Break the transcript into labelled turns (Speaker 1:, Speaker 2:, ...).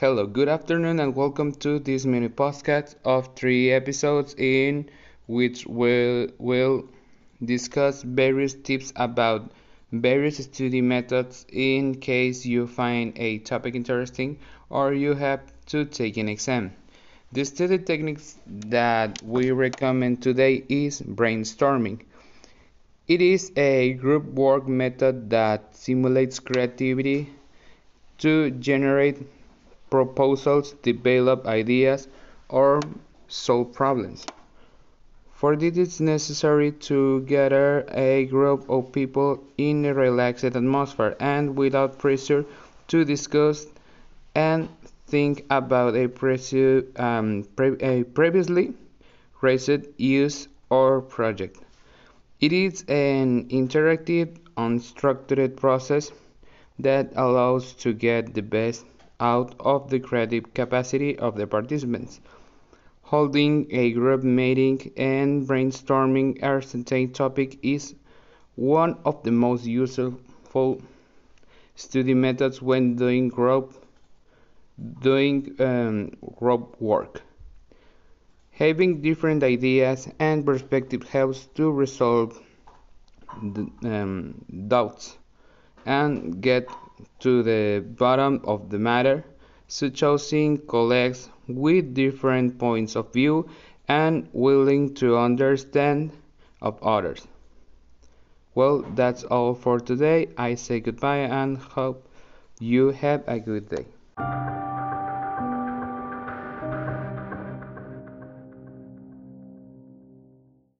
Speaker 1: Hello, good afternoon, and welcome to this mini podcast of three episodes in which we'll, we'll discuss various tips about various study methods in case you find a topic interesting or you have to take an exam. The study techniques that we recommend today is brainstorming. It is a group work method that simulates creativity to generate proposals, develop ideas, or solve problems. For this, it's necessary to gather a group of people in a relaxed atmosphere and without pressure to discuss and think about a, um, pre a previously raised use or project. It is an interactive, unstructured process that allows to get the best out of the creative capacity of the participants holding a group meeting and brainstorming a certain topic is one of the most useful study methods when doing group doing um, group work. Having different ideas and perspectives helps to resolve the, um, doubts and get to the bottom of the matter, so choosing colleagues with different points of view and willing to understand of others. Well, that's all for today. I say goodbye and hope you have a good day.